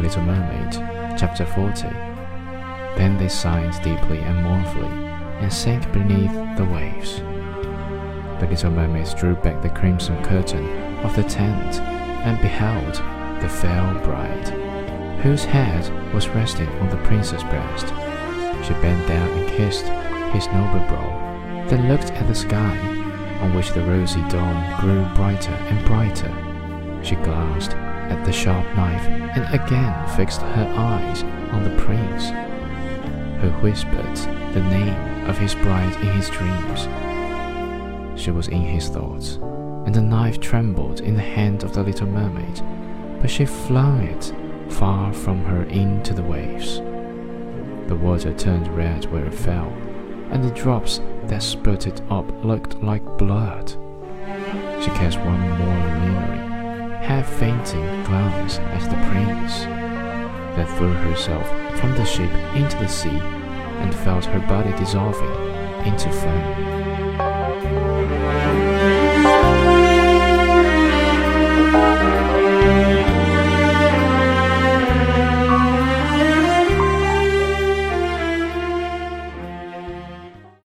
Little Mermaid, chapter 40. Then they sighed deeply and mournfully, and sank beneath the waves. The little mermaid drew back the crimson curtain of the tent and beheld the fair bride, whose head was resting on the prince's breast. She bent down and kissed his noble brow, then looked at the sky, on which the rosy dawn grew brighter and brighter. She glanced at the sharp knife and again fixed her eyes on the prince, who whispered the name of his bride in his dreams. She was in his thoughts, and the knife trembled in the hand of the little mermaid, but she flung it far from her into the waves. The water turned red where it fell, and the drops that spurted up looked like blood. She cast one more half-fainting glance at the prince, then threw herself from the ship into the sea, and felt her body dissolving into foam.